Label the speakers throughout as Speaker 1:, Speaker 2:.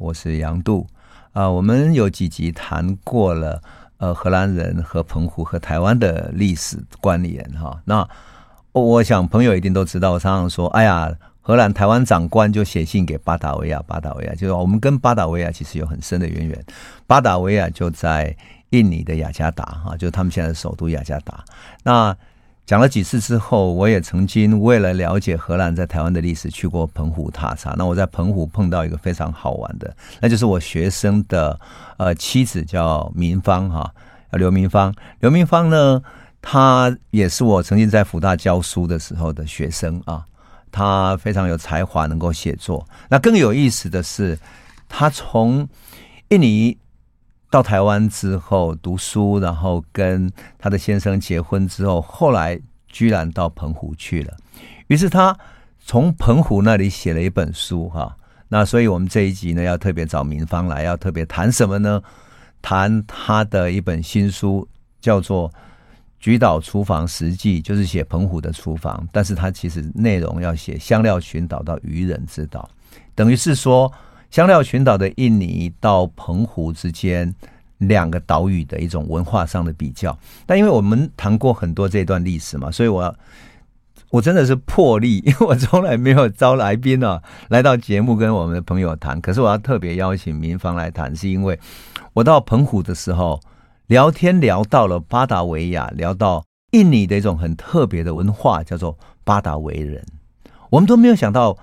Speaker 1: 我是杨度啊。我们有几集谈过了，呃，荷兰人和澎湖和台湾的历史关联哈。那我想朋友一定都知道，我常常说，哎呀，荷兰台湾长官就写信给巴达维亚，巴达维亚就是我们跟巴达维亚其实有很深的渊源。巴达维亚就在印尼的雅加达哈，就是他们现在的首都雅加达。那讲了几次之后，我也曾经为了了解荷兰在台湾的历史，去过澎湖踏查。那我在澎湖碰到一个非常好玩的，那就是我学生的呃妻子叫明芳哈，刘明芳。刘明芳呢，她也是我曾经在辅大教书的时候的学生啊。她非常有才华，能够写作。那更有意思的是，她从印尼到台湾之后读书，然后跟他的先生结婚之后，后来居然到澎湖去了。于是他从澎湖那里写了一本书，哈。那所以我们这一集呢，要特别找明芳来，要特别谈什么呢？谈他的一本新书，叫做《菊岛厨房实记》，就是写澎湖的厨房，但是他其实内容要写香料群岛到渔人之岛，等于是说。香料群岛的印尼到澎湖之间两个岛屿的一种文化上的比较，但因为我们谈过很多这段历史嘛，所以我我真的是破例，因 为我从来没有招来宾啊来到节目跟我们的朋友谈，可是我要特别邀请民芳来谈，是因为我到澎湖的时候聊天聊到了巴达维亚，聊到印尼的一种很特别的文化，叫做巴达维人，我们都没有想到。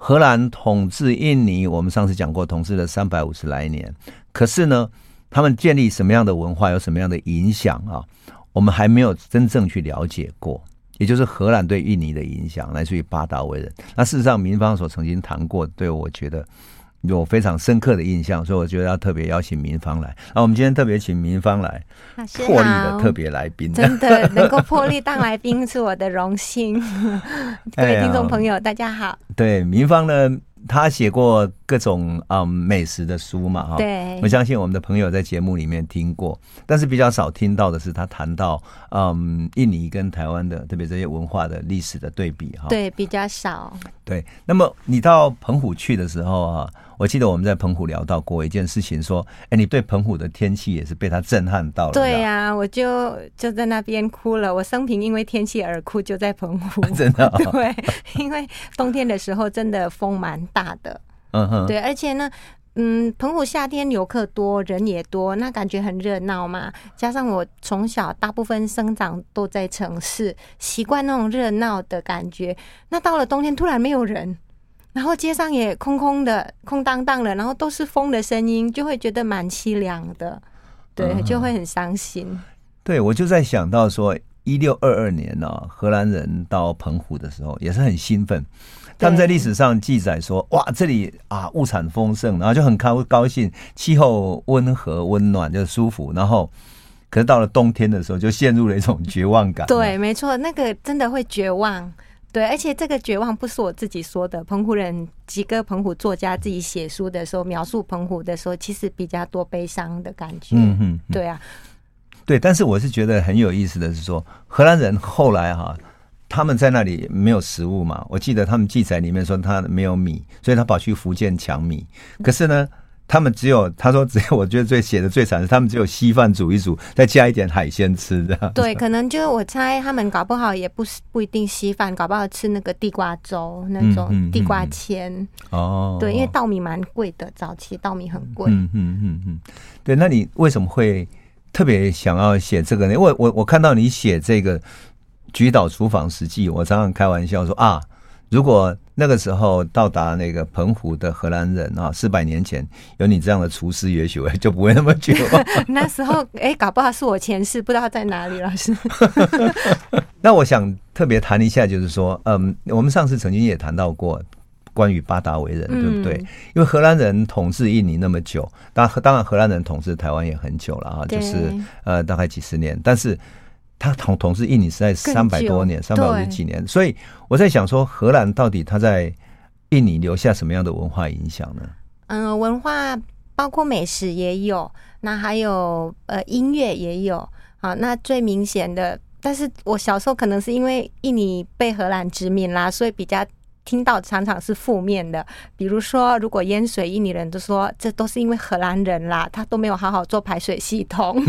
Speaker 1: 荷兰统治印尼，我们上次讲过，统治了三百五十来年。可是呢，他们建立什么样的文化，有什么样的影响啊？我们还没有真正去了解过。也就是荷兰对印尼的影响，来自于巴达维人。那事实上，民方所曾经谈过，对我觉得。有非常深刻的印象，所以我觉得要特别邀请明芳来。那我们今天特别请明芳来，破例的特别来宾，
Speaker 2: 真的能够破例当来宾是我的荣幸。各位听众朋友，大家好。
Speaker 1: 对，明芳呢，他写过各种嗯美食的书嘛，哈。
Speaker 2: 对。
Speaker 1: 我相信我们的朋友在节目里面听过，但是比较少听到的是他谈到嗯印尼跟台湾的特别这些文化的历史的对比，哈。
Speaker 2: 对，比较少。
Speaker 1: 对。那么你到澎湖去的时候啊。我记得我们在澎湖聊到过一件事情，说，哎，你对澎湖的天气也是被它震撼到了。
Speaker 2: 对呀、啊，我就就在那边哭了。我生平因为天气而哭，就在澎湖。
Speaker 1: 真的、哦？
Speaker 2: 对，因为冬天的时候真的风蛮大的。
Speaker 1: 嗯哼。对，
Speaker 2: 而且呢，嗯，澎湖夏天游客多，人也多，那感觉很热闹嘛。加上我从小大部分生长都在城市，习惯那种热闹的感觉。那到了冬天，突然没有人。然后街上也空空的、空荡荡的，然后都是风的声音，就会觉得蛮凄凉的，对，就会很伤心。嗯、
Speaker 1: 对，我就在想到说，一六二二年呢、哦，荷兰人到澎湖的时候也是很兴奋，他们在历史上记载说，哇，这里啊物产丰盛，然后就很高高兴，气候温和温暖，就舒服。然后，可是到了冬天的时候，就陷入了一种绝望感。
Speaker 2: 对，没错，那个真的会绝望。对，而且这个绝望不是我自己说的，澎湖人几个澎湖作家自己写书的时候描述澎湖的时候，其实比较多悲伤的感觉。嗯嗯，对啊，
Speaker 1: 对，但是我是觉得很有意思的是说，荷兰人后来哈，他们在那里没有食物嘛，我记得他们记载里面说他没有米，所以他跑去福建抢米，可是呢。他们只有他说只有我觉得最写的最惨是他们只有稀饭煮一煮，再加一点海鲜吃这样。
Speaker 2: 对，可能就是我猜他们搞不好也不是不一定稀饭，搞不好吃那个地瓜粥那种地瓜签。哦、嗯嗯嗯，对，因为稻米蛮贵的，早期稻米很贵。嗯
Speaker 1: 嗯嗯嗯，对，那你为什么会特别想要写这个呢？因为我我看到你写这个《菊岛厨房实记》，我常常开玩笑说啊。如果那个时候到达那个澎湖的荷兰人啊，四百年前有你这样的厨师，也许 就不会那么久。
Speaker 2: 那时候，哎，搞不好是我前世，不知道在哪里，老师。
Speaker 1: 那我想特别谈一下，就是说，嗯，我们上次曾经也谈到过关于巴达维人，对不对？因为荷兰人统治印尼那么久，当当然荷兰人统治台湾也很久了啊，就是呃大概几十年，但是。他统统治印尼是在三百多年，三百五十几年，所以我在想说，荷兰到底他在印尼留下什么样的文化影响呢？
Speaker 2: 嗯，文化包括美食也有，那还有呃音乐也有。好，那最明显的，但是我小时候可能是因为印尼被荷兰殖民啦，所以比较听到常常是负面的，比如说，如果淹水，印尼人都说这都是因为荷兰人啦，他都没有好好做排水系统。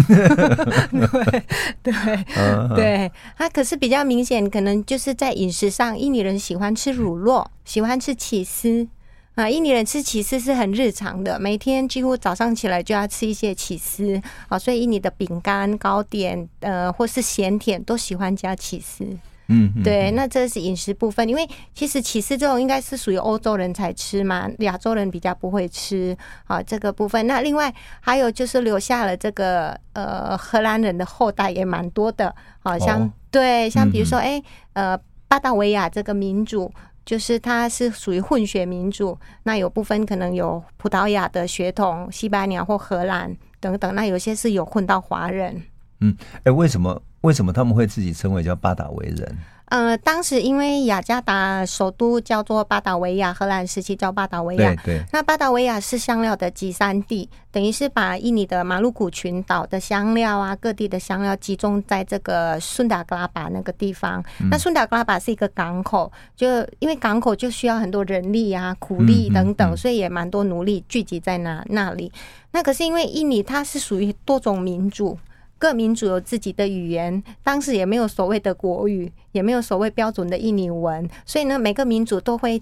Speaker 2: 对 对 对，他可是比较明显，可能就是在饮食上，印尼人喜欢吃乳酪，喜欢吃起司啊。印尼人吃起司是很日常的，每天几乎早上起来就要吃一些起司啊，所以印尼的饼干、糕点呃，或是咸甜都喜欢加起司。
Speaker 1: 嗯，
Speaker 2: 对，那这是饮食部分，因为其实起司这种应该是属于欧洲人才吃嘛，亚洲人比较不会吃啊这个部分。那另外还有就是留下了这个呃荷兰人的后代也蛮多的，好像、哦、对，像比如说哎呃巴达维亚这个民族，就是它是属于混血民族，那有部分可能有葡萄牙的血统、西班牙或荷兰等等，那有些是有混到华人。
Speaker 1: 嗯，哎，为什么？为什么他们会自己称为叫巴达维人？
Speaker 2: 呃，当时因为雅加达首都叫做巴达维亚，荷兰时期叫巴达维亚。
Speaker 1: 对对。
Speaker 2: 那巴达维亚是香料的集散地，等于是把印尼的马鲁古群岛的香料啊，各地的香料集中在这个顺达格拉巴那个地方。嗯、那顺达格拉巴是一个港口，就因为港口就需要很多人力啊、苦力等等，嗯嗯嗯、所以也蛮多奴隶聚集在那那里。那可是因为印尼它是属于多种民族。各民族有自己的语言，当时也没有所谓的国语，也没有所谓标准的印尼文，所以呢，每个民族都会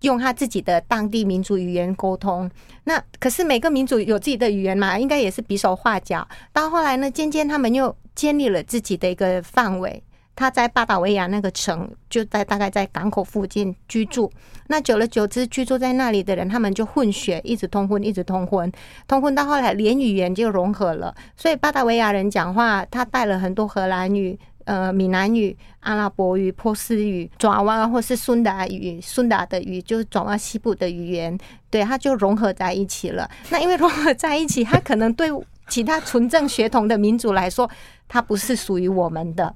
Speaker 2: 用他自己的当地民族语言沟通。那可是每个民族有自己的语言嘛，应该也是比手画脚。到后来呢，渐渐他们又建立了自己的一个范围。他在巴达维亚那个城，就在大概在港口附近居住。那久了久之，居住在那里的人，他们就混血，一直通婚，一直通婚，通婚到后来，连语言就融合了。所以巴达维亚人讲话，他带了很多荷兰语、呃闽南语、阿拉伯语、波斯语、爪哇或是苏达语、苏达的语，就是爪哇西部的语言，对，他就融合在一起了。那因为融合在一起，他可能对其他纯正血统的民族来说，他不是属于我们的。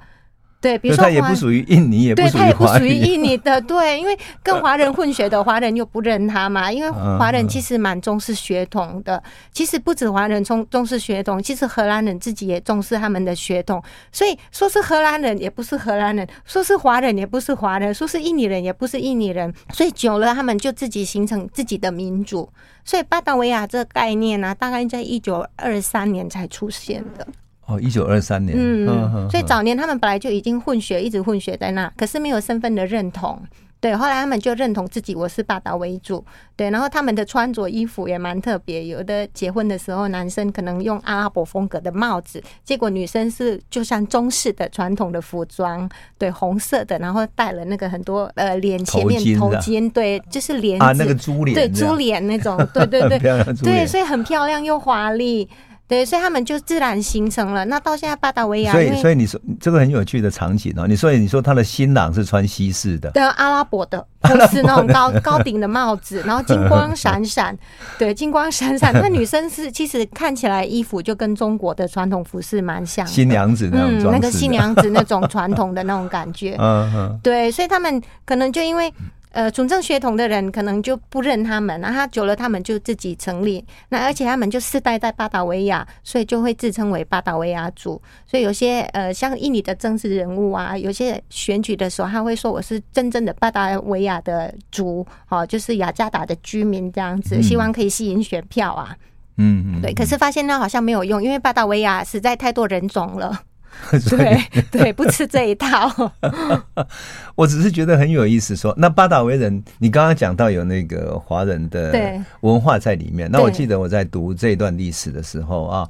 Speaker 2: 对，比如说他
Speaker 1: 也不属于印尼，也不属于
Speaker 2: 对，他也不属于印尼的。对，因为跟华人混血的华人又不认他嘛。因为华人其实蛮重视血统的，其实不止华人重重视血统，其实荷兰人自己也重视他们的血统。所以说是荷兰人也不是荷兰人，说是华人也不是华人，说是印尼人也不是印尼人。所以久了，他们就自己形成自己的民族。所以巴达维亚这个概念呢、啊，大概在一九二三年才出现的。
Speaker 1: 哦，一九二三年，
Speaker 2: 嗯，呵呵，所以早年他们本来就已经混血，一直混血在那，可是没有身份的认同。对，后来他们就认同自己，我是巴达维族。对，然后他们的穿着衣服也蛮特别，有的结婚的时候，男生可能用阿拉伯风格的帽子，结果女生是就像中式的传统的服装，对，红色的，然后戴了那个很多呃脸前面头巾，对，就是帘
Speaker 1: 啊，那个猪脸，
Speaker 2: 对，猪脸那种，对对对，对，所以很漂亮又华丽。对，所以他们就自然形成了。那到现在巴达维亚，
Speaker 1: 所以所以你说这个很有趣的场景哦。你说你说他的新郎是穿西式的，
Speaker 2: 对，阿拉伯的，不是那种高高顶的帽子，然后金光闪闪，对，金光闪闪。那女生是其实看起来衣服就跟中国的传统服饰蛮像，
Speaker 1: 新娘子那种，
Speaker 2: 嗯，那个新娘子那种传统的那种感觉，嗯嗯，对，所以他们可能就因为。呃，纯正血统的人可能就不认他们，那他久了，他们就自己成立。那而且他们就世代在巴达维亚，所以就会自称为巴达维亚族。所以有些呃，像印尼的政治人物啊，有些选举的时候，他会说我是真正的巴达维亚的族，哦，就是雅加达的居民这样子，希望可以吸引选票啊。
Speaker 1: 嗯嗯，
Speaker 2: 对。可是发现那好像没有用，因为巴达维亚实在太多人种了。对对，不吃这一套。
Speaker 1: 我只是觉得很有意思说，说那巴达维人，你刚刚讲到有那个华人的文化在里面。那我记得我在读这一段历史的时候啊。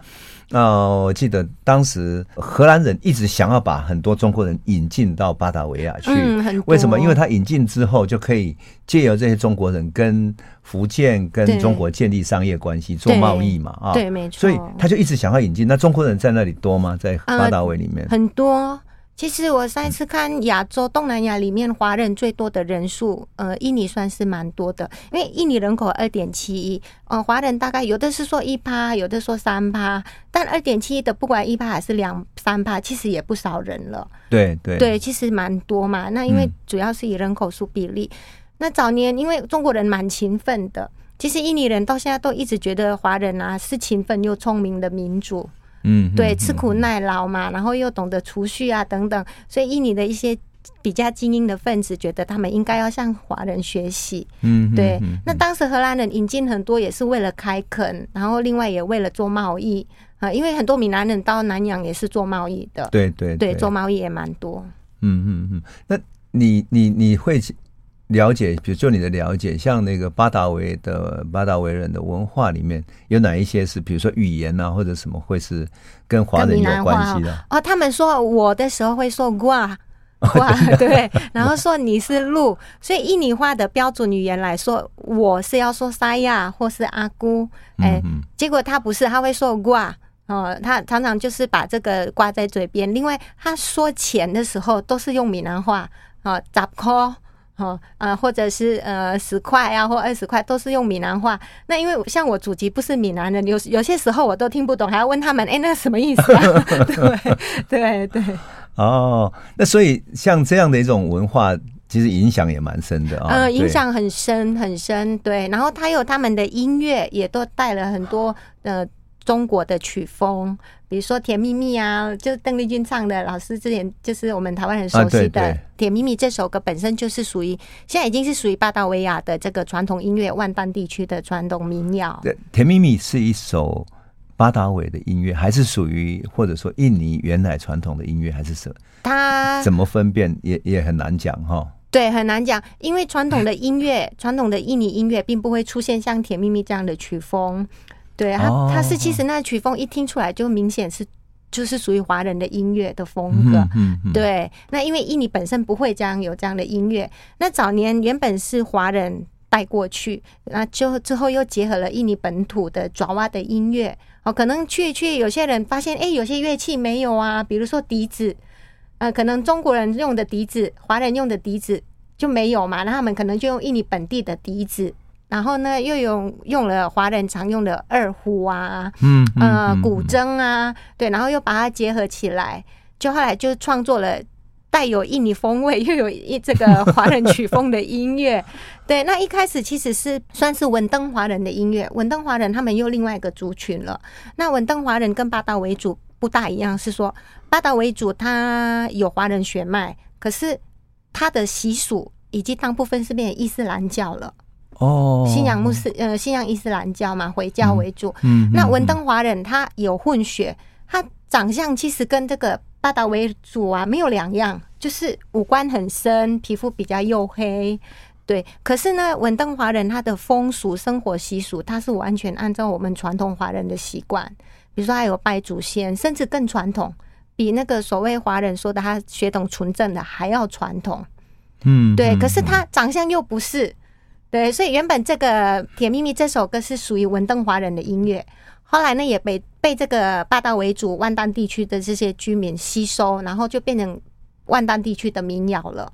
Speaker 1: 那、呃、我记得当时荷兰人一直想要把很多中国人引进到巴达维亚去，
Speaker 2: 嗯，
Speaker 1: 为什么？因为他引进之后就可以借由这些中国人跟福建跟中国建立商业关系，做贸易嘛，啊，
Speaker 2: 对，没错。
Speaker 1: 所以他就一直想要引进。那中国人在那里多吗？在巴达维里面？
Speaker 2: 呃，很多。其实我上一次看亚洲东南亚里面华人最多的人数，呃，印尼算是蛮多的，因为印尼人口二点七亿，呃，华人大概有的是说一趴，有的说三趴，但二点七亿的不管一趴还是两三趴，其实也不少人了。
Speaker 1: 对对
Speaker 2: 对，其实蛮多嘛。那因为主要是以人口数比例，嗯、那早年因为中国人蛮勤奋的，其实印尼人到现在都一直觉得华人啊是勤奋又聪明的民族。
Speaker 1: 嗯，
Speaker 2: 对，吃苦耐劳嘛，然后又懂得储蓄啊，等等，所以印尼的一些比较精英的分子觉得他们应该要向华人学习。
Speaker 1: 嗯，
Speaker 2: 对。
Speaker 1: 嗯
Speaker 2: 那当时荷兰人引进很多也是为了开垦，然后另外也为了做贸易啊，因为很多闽南人到南洋也是做贸易的。
Speaker 1: 对对
Speaker 2: 对，做贸易也蛮多。
Speaker 1: 嗯嗯嗯，那你你你会了解，比如就你的了解，像那个巴达维的巴达维人的文化里面有哪一些是，比如说语言啊，或者什么会是跟华人有关系的？
Speaker 2: 哦，他们说我的时候会说瓜瓜，对，然后说你是鹿，所以印尼话的标准语言来说，我是要说沙亚或是阿姑，哎，结果他不是，他会说挂。哦，他常常就是把这个挂在嘴边。另外，他说钱的时候都是用闽南话，哦，十块，哦，呃，或者是呃十块啊，或二十块，都是用闽南话。那因为像我祖籍不是闽南人，有有些时候我都听不懂，还要问他们，哎、欸，那什么意思啊？对 对对。
Speaker 1: 哦，那所以像这样的一种文化，其实影响也蛮深的啊。
Speaker 2: 呃，影响很深很深，对。然后他有他们的音乐，也都带了很多呃。中国的曲风，比如说《甜蜜蜜》啊，就是邓丽君唱的。老师之前就是我们台湾人熟悉的《甜蜜蜜》这首歌，本身就是属于现在已经是属于巴达维亚的这个传统音乐，万丹地区的传统民谣。
Speaker 1: 对，《甜蜜蜜》是一首巴达维的音乐，还是属于或者说印尼原来传统的音乐，还是什么？它怎么分辨也也很难讲哈。
Speaker 2: 对，很难讲，因为传统的音乐，传统的印尼音乐并不会出现像《甜蜜蜜》这样的曲风。对，他他是其实那曲风一听出来就明显是就是属于华人的音乐的风格。对，那因为印尼本身不会这样有这样的音乐，那早年原本是华人带过去，那就之后又结合了印尼本土的爪哇的音乐。哦，可能去去有些人发现，哎，有些乐器没有啊，比如说笛子，呃，可能中国人用的笛子，华人用的笛子就没有嘛，那他们可能就用印尼本地的笛子。然后呢，又有用了华人常用的二胡啊，嗯，呃，古筝啊，对，然后又把它结合起来，就后来就创作了带有印尼风味又有一这个华人曲风的音乐。对，那一开始其实是算是文登华人的音乐，文登华人他们又另外一个族群了。那文登华人跟巴达维族不大一样，是说巴达维族他有华人血脉，可是他的习俗以及大部分是变成伊斯兰教了。
Speaker 1: 哦，
Speaker 2: 信仰穆斯呃，信仰伊斯兰教嘛，回教为主。嗯，那文登华人他有混血，他长相其实跟这个巴达维族啊没有两样，就是五官很深，皮肤比较黝黑。对，可是呢，文登华人他的风俗、生活习俗，他是完全按照我们传统华人的习惯，比如说还有拜祖先，甚至更传统，比那个所谓华人说的他血统纯正的还要传统。嗯，对，可是他长相又不是。对，所以原本这个《甜蜜蜜》这首歌是属于文登华人的音乐，后来呢也被被这个霸道为主万丹地区的这些居民吸收，然后就变成万丹地区的民谣了。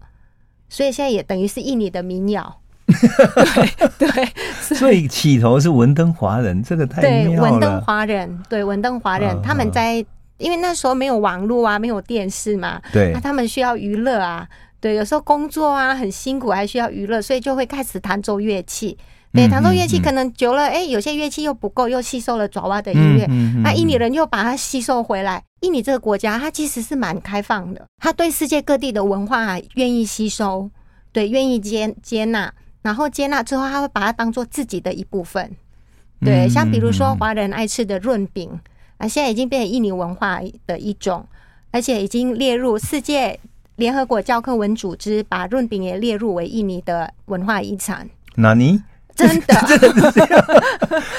Speaker 2: 所以现在也等于是印尼的民谣。对对，
Speaker 1: 所以起头是文登华人，这个太
Speaker 2: 对文登华人，对文登华人，他们在因为那时候没有网络啊，没有电视嘛，
Speaker 1: 对，
Speaker 2: 那他们需要娱乐啊。对，有时候工作啊很辛苦，还需要娱乐，所以就会开始弹奏乐器。对，弹奏乐器可能久了，哎、欸，有些乐器又不够，又吸收了爪哇的音乐，那印尼人又把它吸收回来。印尼这个国家，它其实是蛮开放的，它对世界各地的文化愿意吸收，对，愿意接接纳，然后接纳之后，他会把它当做自己的一部分。对，像比如说华人爱吃的润饼啊，现在已经变成印尼文化的一种，而且已经列入世界。联合国教科文组织把润饼也列入为印尼的文化遗产。
Speaker 1: 哪尼？
Speaker 2: 真的？
Speaker 1: 真的是这样？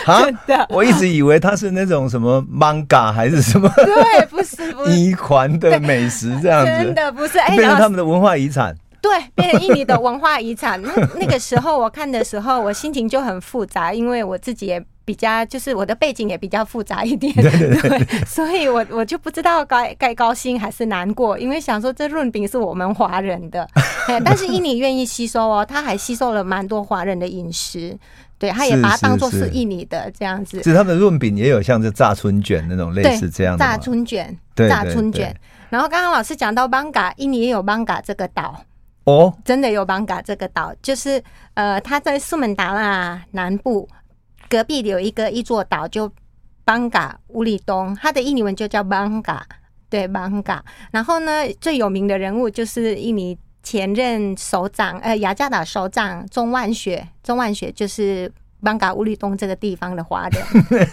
Speaker 1: 真的？我一直以为它是那种什么 manga 还是什么？
Speaker 2: 对，不是，不是。
Speaker 1: 遗传的美食这样子？
Speaker 2: 真的不是？哎，
Speaker 1: 变成他们的文化遗产。
Speaker 2: 对，变成印尼的文化遗产。那那个时候我看的时候，我心情就很复杂，因为我自己也。比较就是我的背景也比较复杂一点，对，对，对，对，所以我我就不知道该该高兴还是难过，因为想说这润饼是我们华人的，但是印尼愿意吸收哦，他还吸收了蛮多华人的饮食，对，他也把它当做是印尼的这样子。
Speaker 1: 其实他们的润饼也有像这炸春卷那种类似这样的
Speaker 2: 炸春卷，炸春卷。然后刚刚老师讲到邦嘎，印尼也有邦嘎这个岛。
Speaker 1: 哦，
Speaker 2: 真的有邦嘎这个岛，就是呃，它在苏门答腊南部。隔壁有一个一座岛，就邦嘎乌里东，它的印尼文就叫邦嘎。对，邦嘎。然后呢，最有名的人物就是印尼前任首长，呃，雅加达首长钟万学。钟万学就是。邦嘎乌里东这个地方的华人，对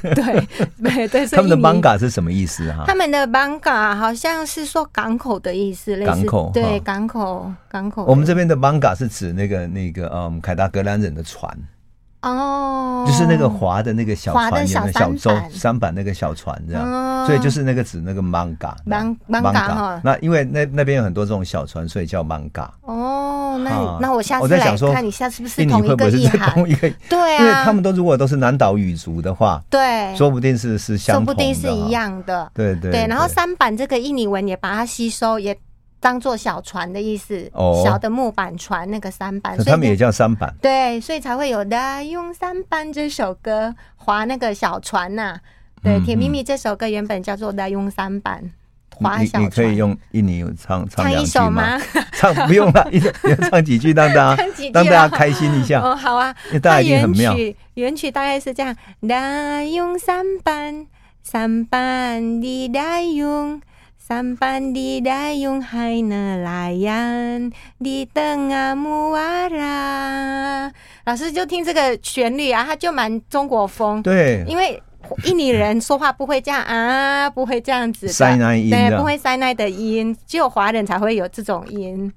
Speaker 2: 对对，
Speaker 1: 他们的邦嘎是什么意思哈？
Speaker 2: 他们的邦嘎好像是说港口的意思，类似
Speaker 1: 港口
Speaker 2: 对港口港口。
Speaker 1: 我们这边的邦嘎是指那个那个嗯凯达格兰人的船。
Speaker 2: 哦，
Speaker 1: 就是那个划的那个小船，
Speaker 2: 小
Speaker 1: 小舟、三板那个小船这样，所以就是那个指那个艋舺，
Speaker 2: 艋舺哈。
Speaker 1: 那因为那那边有很多这种小船，所以叫 manga。
Speaker 2: 哦，那那我下次来看你下是不是同一个意涵？对啊，
Speaker 1: 因为他们都如果都是南岛语族的话，
Speaker 2: 对，
Speaker 1: 说不定是是相同的，
Speaker 2: 说不定是一样的。
Speaker 1: 对对对。
Speaker 2: 然后三板这个印尼文也把它吸收也。当做小船的意思，
Speaker 1: 哦、
Speaker 2: 小的木板船那个三板，
Speaker 1: 所以他们也叫三板。
Speaker 2: 对，所以才会有的用三板这首歌划那个小船呐、啊。对，《甜蜜蜜》这首歌原本叫做的用三板划小船。
Speaker 1: 你可以用印尼唱唱
Speaker 2: 唱一首吗？
Speaker 1: 唱不用了，一首唱几句，让大家 让大家开心一下。
Speaker 2: 哦，好啊，
Speaker 1: 因为大家已经很妙。
Speaker 2: 原曲原曲大概是这样：的用三板，三板的的用。三班的来用海呢来呀，的登啊木瓦拉。老师就听这个旋律啊，他就蛮中国风。
Speaker 1: 对，
Speaker 2: 因为印尼人说话不会这样啊，不会这样子的，
Speaker 1: 塞奈音，
Speaker 2: 对，不会塞奈的音，只有华人才会有这种音。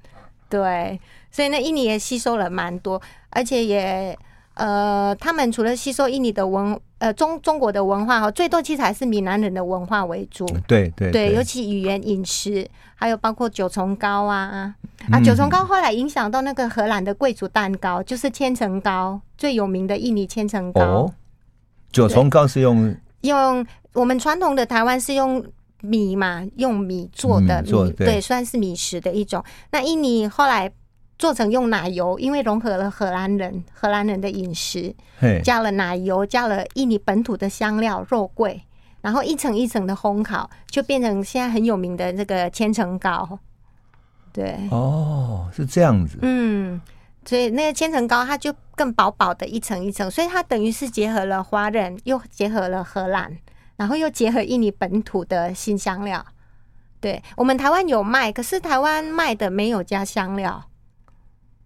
Speaker 2: 对，所以呢，印尼也吸收了蛮多，而且也。呃，他们除了吸收印尼的文，呃中中国的文化哈，最多其实还是闽南人的文化为主。
Speaker 1: 对对对，
Speaker 2: 对，尤其语言、饮食，还有包括九重糕啊啊，九重糕后来影响到那个荷兰的贵族蛋糕，就是千层糕最有名的印尼千层糕。
Speaker 1: 哦，九重糕是用
Speaker 2: 用我们传统的台湾是用米嘛，用米做的米，对，算是米食的一种。那印尼后来。做成用奶油，因为融合了荷兰人荷兰人的饮食，加了奶油，加了印尼本土的香料肉桂，然后一层一层的烘烤，就变成现在很有名的这个千层糕。对，
Speaker 1: 哦，是这样子。
Speaker 2: 嗯，所以那个千层糕它就更薄薄的一层一层，所以它等于是结合了华人，又结合了荷兰，然后又结合印尼本土的新香料。对，我们台湾有卖，可是台湾卖的没有加香料。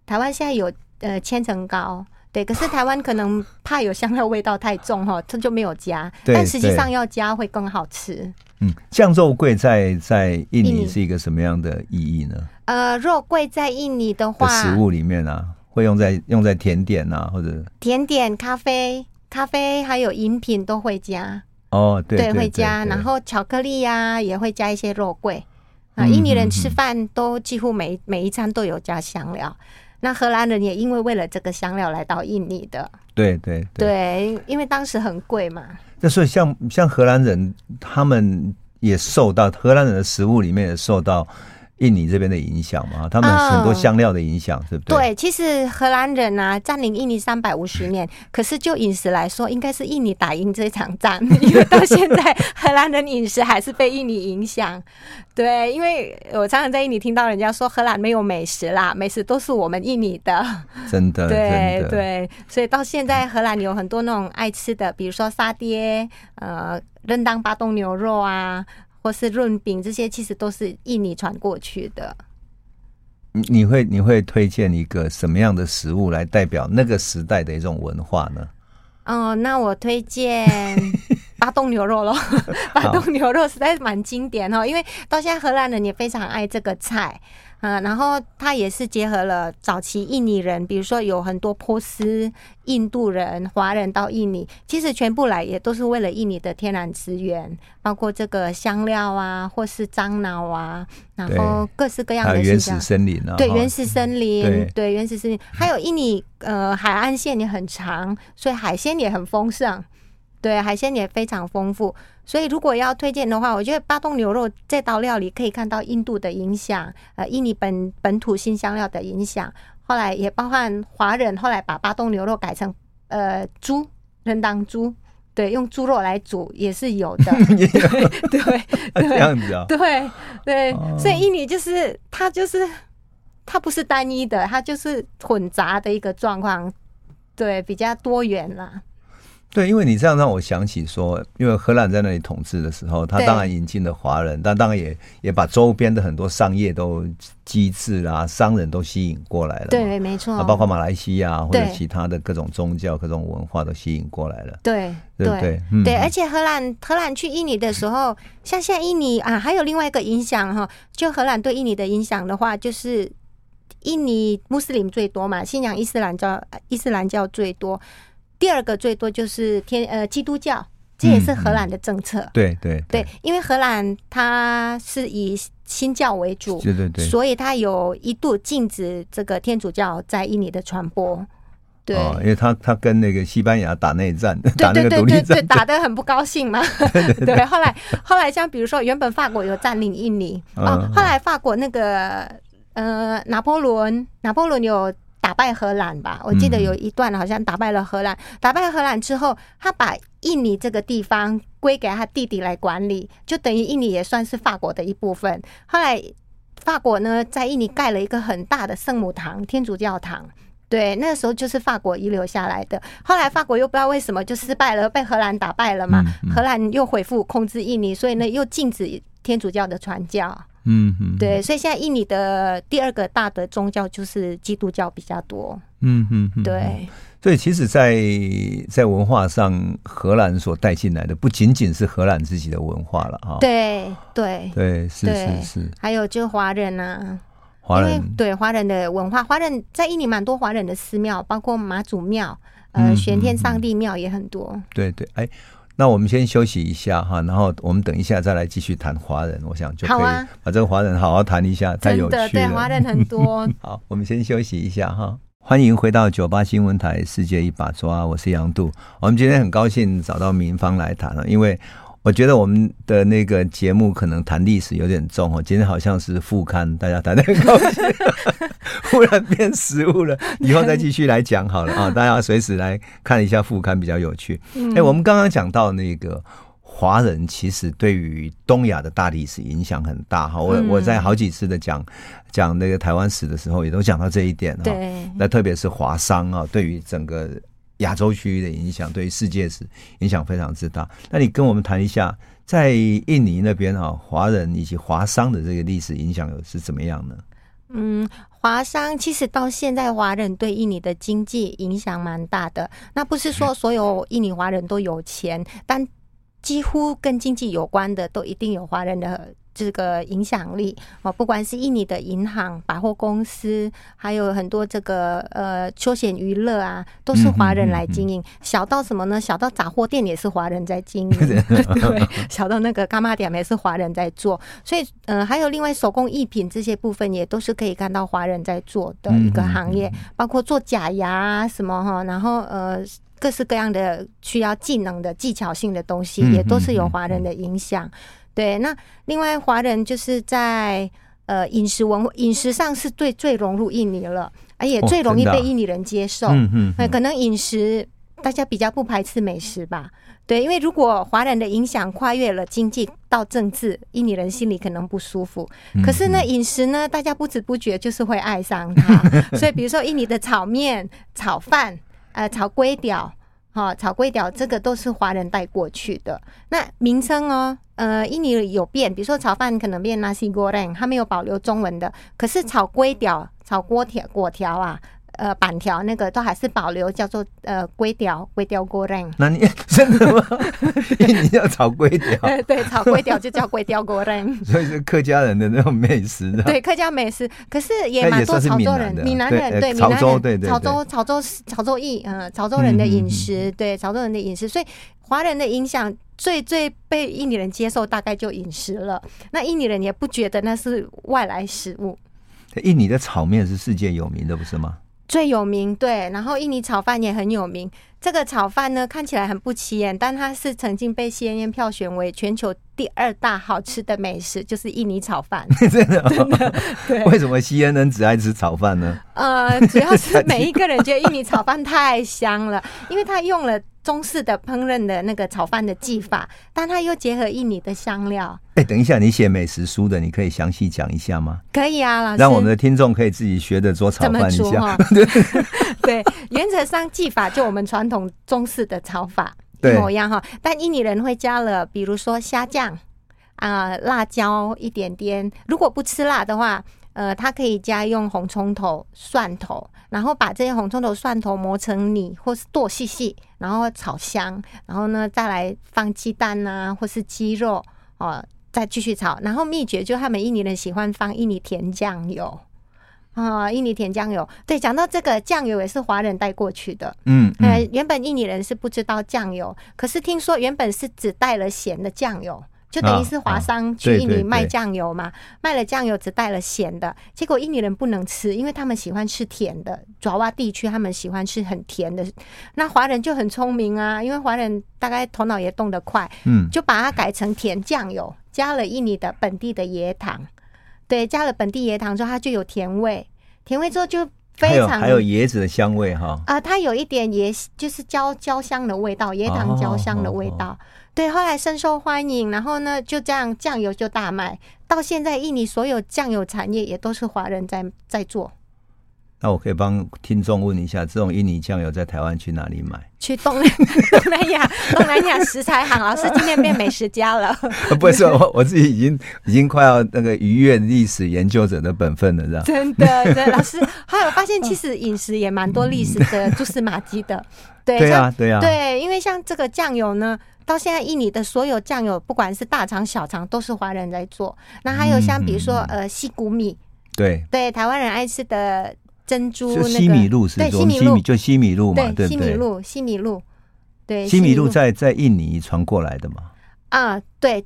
Speaker 2: 台湾现在有呃千层糕，对，可是台湾可能怕有香料味道太重哈，它就没有加。但实际上要加会更好吃。
Speaker 1: 嗯，酱肉桂在在印尼是一个什么样的意义呢？
Speaker 2: 呃，肉桂在印尼的话，
Speaker 1: 食物里面啊，会用在用在甜点啊，或者甜
Speaker 2: 点、咖啡、咖啡还有饮品都会加。
Speaker 1: 哦，对，对，
Speaker 2: 对，会加。然后巧克力呀、啊、也会加一些肉桂啊。印尼人吃饭都几乎每每一餐都有加香料。那荷兰人也因为为了这个香料来到印尼的，
Speaker 1: 对
Speaker 2: 对对，因为当时很贵嘛。
Speaker 1: 那所以像像荷兰人，他们也受到荷兰人的食物里面也受到。印尼这边的影响嘛，他们很多香料的影响，对不对？
Speaker 2: 对，其实荷兰人啊占领印尼三百五十年，可是就饮食来说，应该是印尼打赢这场仗，因为到现在荷兰人饮食还是被印尼影响。对，因为我常常在印尼听到人家说荷兰没有美食啦，美食都是我们印尼的。
Speaker 1: 真的，
Speaker 2: 对对，所以到现在荷兰有很多那种爱吃的，比如说沙爹，呃，rendang 当巴东牛肉啊。或是润饼这些，其实都是印尼传过去的。
Speaker 1: 你会你会推荐一个什么样的食物来代表那个时代的一种文化呢？
Speaker 2: 哦，那我推荐巴东牛肉咯。巴东牛肉实在是蛮经典哦，因为到现在荷兰人也非常爱这个菜。嗯，然后它也是结合了早期印尼人，比如说有很多波斯、印度人、华人到印尼，其实全部来也都是为了印尼的天然资源，包括这个香料啊，或是樟脑啊，然后各式各样的
Speaker 1: 原始森林啊，
Speaker 2: 对，原始森林，对，对，原始森林，还有印尼呃海岸线也很长，所以海鲜也很丰盛。对，海鲜也非常丰富，所以如果要推荐的话，我觉得巴东牛肉这道料理可以看到印度的影响，呃，印尼本本土新香料的影响，后来也包含华人后来把巴东牛肉改成呃猪人当猪，对，用猪肉来煮也是有的，对 对对，
Speaker 1: 这样子啊，
Speaker 2: 对对，所以印尼就是它就是它不是单一的，它就是混杂的一个状况，对，比较多元啦。
Speaker 1: 对，因为你这样让我想起说，因为荷兰在那里统治的时候，他当然引进了华人，但当然也也把周边的很多商业都机制啊，商人都吸引过来了。
Speaker 2: 对，没错。
Speaker 1: 啊，包括马来西亚或者其他的各种宗教、各种文化都吸引过来了。
Speaker 2: 对，
Speaker 1: 对对对，
Speaker 2: 嗯、对。而且荷兰荷兰去印尼的时候，像现在印尼啊，还有另外一个影响哈，就荷兰对印尼的影响的话，就是印尼穆斯林最多嘛，信仰伊斯兰教，伊斯兰教最多。第二个最多就是天呃基督教，这也是荷兰的政策。嗯、
Speaker 1: 对对
Speaker 2: 对，因为荷兰它是以新教为主，
Speaker 1: 对对对，
Speaker 2: 所以它有一度禁止这个天主教在印尼的传播。对，
Speaker 1: 哦、因为他他跟那个西班牙打内战，
Speaker 2: 对
Speaker 1: 打那个独立战，
Speaker 2: 对，打的很不高兴嘛。对，后来后来像比如说，原本法国有占领印尼，啊，哦，后来法国那个呃拿破仑，拿破仑有。打败荷兰吧，我记得有一段好像打败了荷兰。打败荷兰之后，他把印尼这个地方归给他弟弟来管理，就等于印尼也算是法国的一部分。后来法国呢，在印尼盖了一个很大的圣母堂，天主教堂。对，那个时候就是法国遗留下来的。后来法国又不知道为什么就失败了，被荷兰打败了嘛。荷兰又恢复控制印尼，所以呢又禁止天主教的传教。
Speaker 1: 嗯嗯，
Speaker 2: 对，所以现在印尼的第二个大的宗教就是基督教比较多。
Speaker 1: 嗯嗯，
Speaker 2: 对。
Speaker 1: 所以其实在，在在文化上，荷兰所带进来的不仅仅是荷兰自己的文化了啊。
Speaker 2: 对对
Speaker 1: 对，是是是。
Speaker 2: 还有就华人啊，
Speaker 1: 华人
Speaker 2: 对华人的文化，华人在印尼蛮多华人的寺庙，包括妈祖庙、呃玄天上帝庙也很多。
Speaker 1: 嗯、对对，哎。那我们先休息一下哈，然后我们等一下再来继续谈华人，我想就可以把这个华人好好谈一下，太有趣了。
Speaker 2: 对，华人很多。
Speaker 1: 好，我们先休息一下哈。欢迎回到九八新闻台《世界一把抓》，我是杨度。我们今天很高兴找到明芳来谈了，因为。我觉得我们的那个节目可能谈历史有点重哦，今天好像是副刊，大家谈得很高兴，忽然变食物了，以后再继续来讲好了啊！大家随时来看一下副刊，比较有趣。哎，我们刚刚讲到那个华人，其实对于东亚的大历史影响很大哈。我我在好几次的讲讲那个台湾史的时候，也都讲到这一点哈。
Speaker 2: 对，
Speaker 1: 那特别是华商啊，对于整个。亚洲区域的影响对于世界是影响非常之大。那你跟我们谈一下，在印尼那边啊，华人以及华商的这个历史影响是怎么样呢？
Speaker 2: 嗯，华商其实到现在，华人对印尼的经济影响蛮大的。那不是说所有印尼华人都有钱，但几乎跟经济有关的，都一定有华人的。这个影响力哦，不管是印尼的银行、百货公司，还有很多这个呃休闲娱乐啊，都是华人来经营。小到什么呢？小到杂货店也是华人在经营，对，小到那个柑仔店也是华人在做。所以，呃，还有另外手工艺品这些部分，也都是可以看到华人在做的一个行业，包括做假牙啊什么哈，然后呃各式各样的需要技能的技巧性的东西，也都是有华人的影响。对，那另外华人就是在呃饮食文化饮食上是最最融入印尼了，而且最容易被印尼人接受。哦、嗯嗯，那可能饮食大家比较不排斥美食吧？对，因为如果华人的影响跨越了经济到政治，印尼人心里可能不舒服。可是呢，饮食呢，大家不知不觉就是会爱上它。所以比如说印尼的炒面、炒饭、呃炒粿条。好，炒粿条这个都是华人带过去的。那名称哦，呃，印尼有变，比如说炒饭可能变 nasi goreng，它没有保留中文的。可是炒粿条、炒锅条、粿条啊。呃，板条那个都还是保留，叫做呃粿条，粿条 goreng。
Speaker 1: 那你真的吗？你要炒龟雕？
Speaker 2: 对，炒龟雕就叫粿条 goreng。
Speaker 1: 所以是客家人的那种美食的。
Speaker 2: 对，客家美食，可是也蛮多潮州人、闽南人，对，闽南人，对对，潮州、潮州、潮州裔，嗯，潮州人的饮食，对，潮州人的饮食，所以华人的影响最最被印尼人接受，大概就饮食了。那印尼人也不觉得那是外来食物。
Speaker 1: 印尼的炒面是世界有名的，不是吗？
Speaker 2: 最有名，对，然后印尼炒饭也很有名。这个炒饭呢，看起来很不起眼，但它是曾经被 CNN 票选为全球第二大好吃的美食，就是印尼炒饭。
Speaker 1: 真的，真的，对。为什么 CNN 只爱吃炒饭呢？
Speaker 2: 呃，主要是 每一个人觉得印尼炒饭太香了，因为他用了。中式的烹饪的那个炒饭的技法，但它又结合印尼的香料。
Speaker 1: 哎，等一下，你写美食书的，你可以详细讲一下吗？
Speaker 2: 可以啊，老师，
Speaker 1: 让我们的听众可以自己学着做炒饭一下。
Speaker 2: 对，原则上技法就我们传统中式的炒法
Speaker 1: 对
Speaker 2: 一模一样哈。但印尼人会加了，比如说虾酱啊、辣椒一点点。如果不吃辣的话，呃，它可以加用红葱头、蒜头，然后把这些红葱头、蒜头磨成泥，或是剁细细，然后炒香，然后呢再来放鸡蛋呐、或是鸡肉哦，再继续炒。然后秘诀就他们印尼人喜欢放印尼甜酱油啊，印尼甜酱油。对，讲到这个酱油也是华人带过去的，
Speaker 1: 嗯，嗯
Speaker 2: 呃，原本印尼人是不知道酱油，可是听说原本是只带了咸的酱油。就等于是华商去印尼卖酱油嘛，卖了酱油只带了咸的，结果印尼人不能吃，因为他们喜欢吃甜的。爪哇地区他们喜欢吃很甜的，那华人就很聪明啊，因为华人大概头脑也动得快，嗯，就把它改成甜酱油，加了印尼的本地的椰糖，对，加了本地椰糖之后它就有甜味，甜味之后就非常
Speaker 1: 还有还有椰子的香味哈，
Speaker 2: 啊，它有一点椰就是焦焦香的味道，椰糖焦香的味道。对，后来深受欢迎，然后呢，就这样酱油就大卖。到现在，印尼所有酱油产业也都是华人在在做。
Speaker 1: 那我可以帮听众问一下，这种印尼酱油在台湾去哪里买？
Speaker 2: 去东南 东南亚东南亚食材行。老师今天变美食家了。
Speaker 1: 不是我，我自己已经已经快要那个逾越历史研究者的本分了，这样。
Speaker 2: 真的，对，老师还有发现，其实饮食也蛮多历史的蛛丝马迹的。对，
Speaker 1: 对啊，对啊，
Speaker 2: 对，因为像这个酱油呢。到现在，印尼的所有酱油，不管是大厂小厂，都是华人在做。那还有像比如说，呃，西谷米，
Speaker 1: 对
Speaker 2: 对，台湾人爱吃的珍珠那个
Speaker 1: 西米露是，
Speaker 2: 对西米露，
Speaker 1: 就西米露嘛，对
Speaker 2: 西米露，西米露，对
Speaker 1: 西米露在在印尼传过来的嘛？
Speaker 2: 啊，对，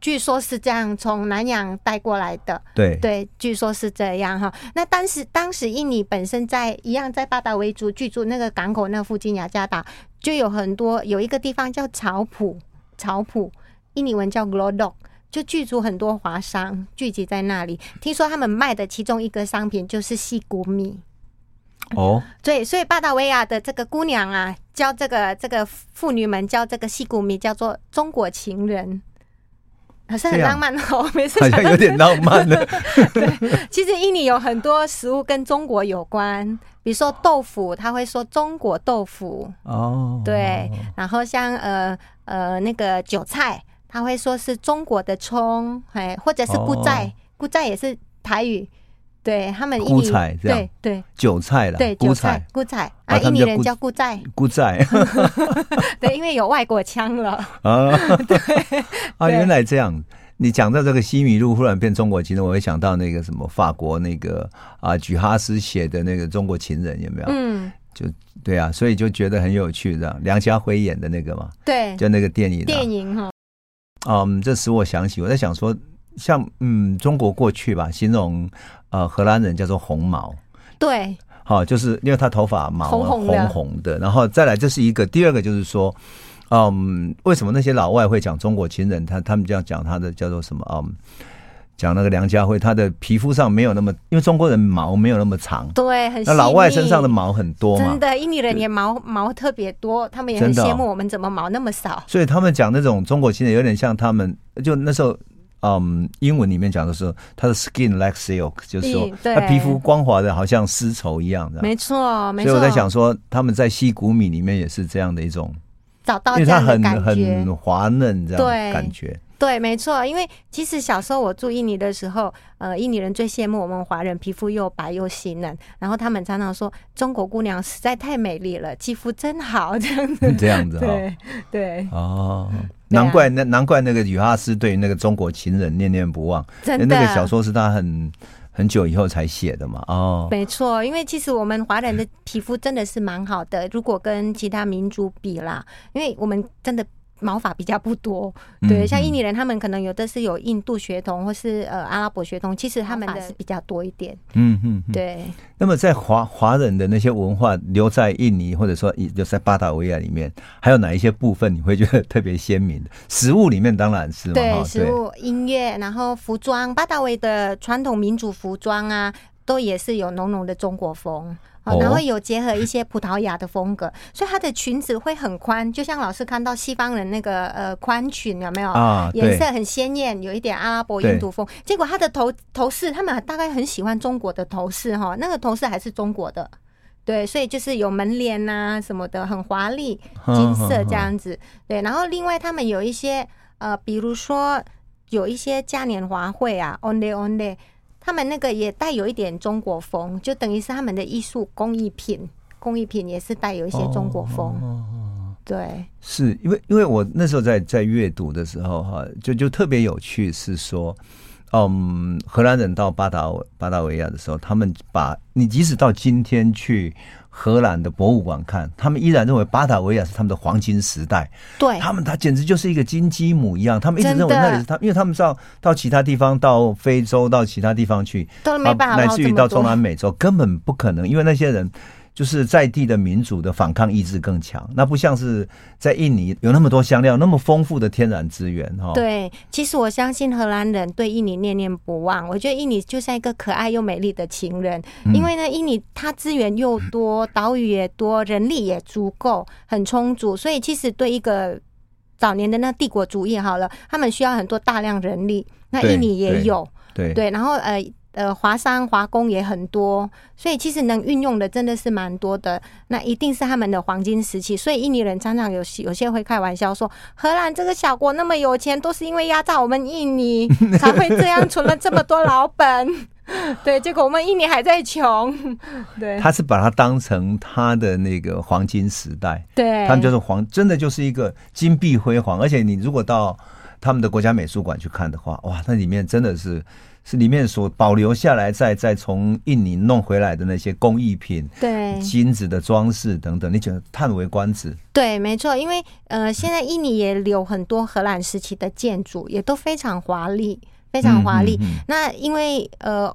Speaker 2: 据说是这样，从南洋带过来的。
Speaker 1: 对
Speaker 2: 对，据说是这样哈。那当时当时印尼本身在一样在巴达维族居住那个港口那附近雅加达。就有很多，有一个地方叫草埔，草埔，印尼文叫 Glodok，就聚集很多华商聚集在那里。听说他们卖的其中一个商品就是细谷米。
Speaker 1: 哦，
Speaker 2: 对，所以巴达维亚的这个姑娘啊，教这个这个妇女们教这个细谷米叫做中国情人。好像很浪漫哦，没事，
Speaker 1: 好像有点浪漫的。
Speaker 2: 对，其实印尼有很多食物跟中国有关，比如说豆腐，他会说中国豆腐
Speaker 1: 哦。
Speaker 2: 对，然后像呃呃那个韭菜，他会说是中国的葱，哎，或者是菇菜，菇菜也是台语。对他们印尼，对对
Speaker 1: 韭菜了，
Speaker 2: 对韭菜菇菜啊，印尼人叫菇菜，
Speaker 1: 菇菜。
Speaker 2: 对，因为有外国腔了
Speaker 1: 啊。对啊，原来这样。你讲到这个西米露忽然变中国情人，我会想到那个什么法国那个啊，举哈斯写的那个中国情人有没有？嗯，就对啊，所以就觉得很有趣，这样梁家辉演的那个嘛，
Speaker 2: 对，
Speaker 1: 就那个电影，
Speaker 2: 电影哈。
Speaker 1: 嗯，这使我想起，我在想说，像嗯，中国过去吧，形容。呃，荷兰人叫做红毛，
Speaker 2: 对，
Speaker 1: 好，就是因为他头发毛
Speaker 2: 红
Speaker 1: 红红的，然后再来这是一个，第二个就是说，嗯，为什么那些老外会讲中国情人？他他们这样讲他的叫做什么？嗯，讲那个梁家辉，他的皮肤上没有那么，因为中国人毛没有那么长，
Speaker 2: 对，很。
Speaker 1: 那老外身上的毛很多嘛，
Speaker 2: 真的，印尼人也毛毛特别多，他们也很羡慕我们怎么毛那么少。
Speaker 1: 所以他们讲那种中国情人，有点像他们就那时候。嗯，英文里面讲的时候他的 skin like silk，就是说他皮肤光滑的，好像丝绸一样的。
Speaker 2: 没错，没错。
Speaker 1: 所以我在想说，他们在西谷米里面也是这样的一种，
Speaker 2: 找到这样的感觉，
Speaker 1: 因为它很很滑嫩这样的感觉。
Speaker 2: 对，没错，因为其实小时候我住印尼的时候，呃，印尼人最羡慕我们华人皮肤又白又细嫩，然后他们常常说中国姑娘实在太美丽了，肌肤真好，这样子，
Speaker 1: 这样子哈，
Speaker 2: 对对
Speaker 1: 哦，难怪那难怪那个雨哈斯对那个中国情人念念不忘，
Speaker 2: 真的，
Speaker 1: 那个小说是他很很久以后才写的嘛，哦，
Speaker 2: 没错，因为其实我们华人的皮肤真的是蛮好的，如果跟其他民族比啦，因为我们真的。毛发比较不多，对，像印尼人，他们可能有的是有印度血统，或是呃阿拉伯血统，其实他们的是比较多一点。
Speaker 1: 嗯嗯，
Speaker 2: 对。
Speaker 1: 那么在华华人的那些文化留在印尼，或者说留在巴达维亚里面，还有哪一些部分你会觉得特别鲜明的？食物里面当然是嘛，
Speaker 2: 对，食物、音乐，然后服装，巴达维的传统民族服装啊，都也是有浓浓的中国风。然后有结合一些葡萄牙的风格，所以她的裙子会很宽，就像老师看到西方人那个呃宽裙有没有？啊，颜色很鲜艳，有一点阿拉伯印度风。结果她的头头饰，他们大概很喜欢中国的头饰哈，那个头饰还是中国的，对，所以就是有门帘呐、啊、什么的，很华丽，金色这样子。对，然后另外他们有一些呃，比如说有一些嘉年华会啊，Only Only，他们那个也带有一点中国风，就等于是他们的艺术工艺品，工艺品也是带有一些中国风。对，
Speaker 1: 是因为因为我那时候在在阅读的时候哈，就就特别有趣，是说。嗯，荷兰人到巴达巴达维亚的时候，他们把你即使到今天去荷兰的博物馆看，他们依然认为巴达维亚是他们的黄金时代。
Speaker 2: 对，
Speaker 1: 他们，他简直就是一个金鸡母一样。他们一直认为那里是他，因为他们知道到其他地方，到非洲，到其他地方去，
Speaker 2: 都没办法，
Speaker 1: 乃至于到中南美洲，根本不可能，因为那些人。就是在地的民族的反抗意志更强，那不像是在印尼有那么多香料，那么丰富的天然资源哈。
Speaker 2: 对，其实我相信荷兰人对印尼念念不忘。我觉得印尼就像一个可爱又美丽的情人，因为呢，印尼它资源又多，岛屿也多，人力也足够，很充足，所以其实对一个早年的那帝国主义好了，他们需要很多大量人力，那印尼也有，
Speaker 1: 对对，
Speaker 2: 对，然后呃。呃，华商华工也很多，所以其实能运用的真的是蛮多的。那一定是他们的黄金时期。所以印尼人常常有有些会开玩笑说，荷兰这个小国那么有钱，都是因为压榨我们印尼才会这样存了这么多老本。对，结果我们印尼还在穷。对，
Speaker 1: 他是把它当成他的那个黄金时代。
Speaker 2: 对，
Speaker 1: 他们就是黄，真的就是一个金碧辉煌。而且你如果到他们的国家美术馆去看的话，哇，那里面真的是。是里面所保留下来，再再从印尼弄回来的那些工艺品，
Speaker 2: 对
Speaker 1: 金子的装饰等等，你觉得叹为观止。
Speaker 2: 对，没错，因为呃，现在印尼也有很多荷兰时期的建筑，也都非常华丽，非常华丽。嗯嗯嗯。那因为呃，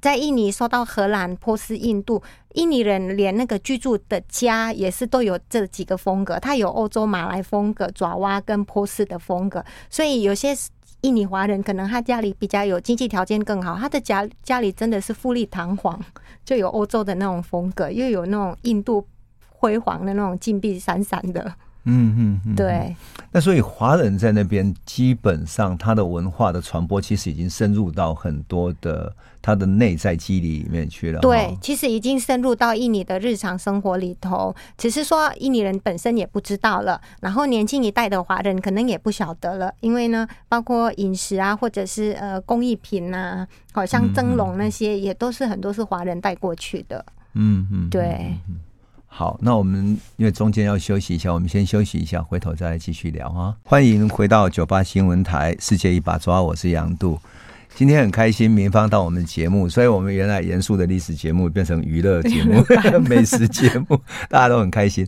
Speaker 2: 在印尼受到荷兰、波斯、印度，印尼人连那个居住的家也是都有这几个风格，它有欧洲马来风格、爪哇跟波斯的风格，所以有些。印尼华人可能他家里比较有经济条件更好，他的家家里真的是富丽堂皇，就有欧洲的那种风格，又有那种印度辉煌的那种金碧闪闪的。嗯嗯嗯，对。
Speaker 1: 那所以华人在那边基本上他的文化的传播，其实已经深入到很多的他的内在肌理里面去了。
Speaker 2: 对，其实已经深入到印尼的日常生活里头，只是说印尼人本身也不知道了，然后年轻一代的华人可能也不晓得了，因为呢，包括饮食啊，或者是呃工艺品呐，好像蒸笼那些，也都是很多是华人带过去的。嗯嗯，对。
Speaker 1: 好，那我们因为中间要休息一下，我们先休息一下，回头再来继续聊啊！欢迎回到九八新闻台《世界一把抓》，我是杨度。今天很开心，明芳到我们节目，所以我们原来严肃的历史节目变成娱乐节目、美食节目，大家都很开心。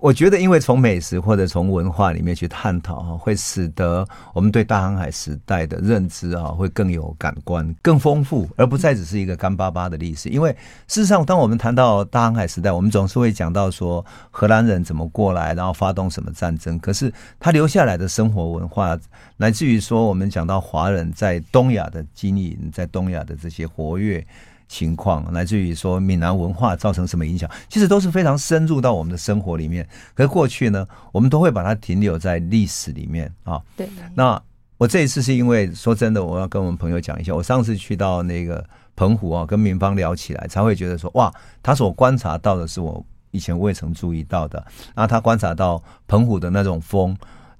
Speaker 1: 我觉得，因为从美食或者从文化里面去探讨哈，会使得我们对大航海时代的认知啊，会更有感官、更丰富，而不再只是一个干巴巴的历史。因为事实上，当我们谈到大航海时代，我们总是会讲到说荷兰人怎么过来，然后发动什么战争。可是他留下来的生活文化，乃至于说我们讲到华人在东亚的经营，在东亚的这些活跃。情况来自于说闽南文化造成什么影响，其实都是非常深入到我们的生活里面。可是过去呢，我们都会把它停留在历史里面啊。对。那我这一次是因为说真的，我要跟我们朋友讲一下。我上次去到那个澎湖啊，跟明芳聊起来，才会觉得说哇，他所观察到的是我以前未曾注意到的。然后他观察到澎湖的那种风。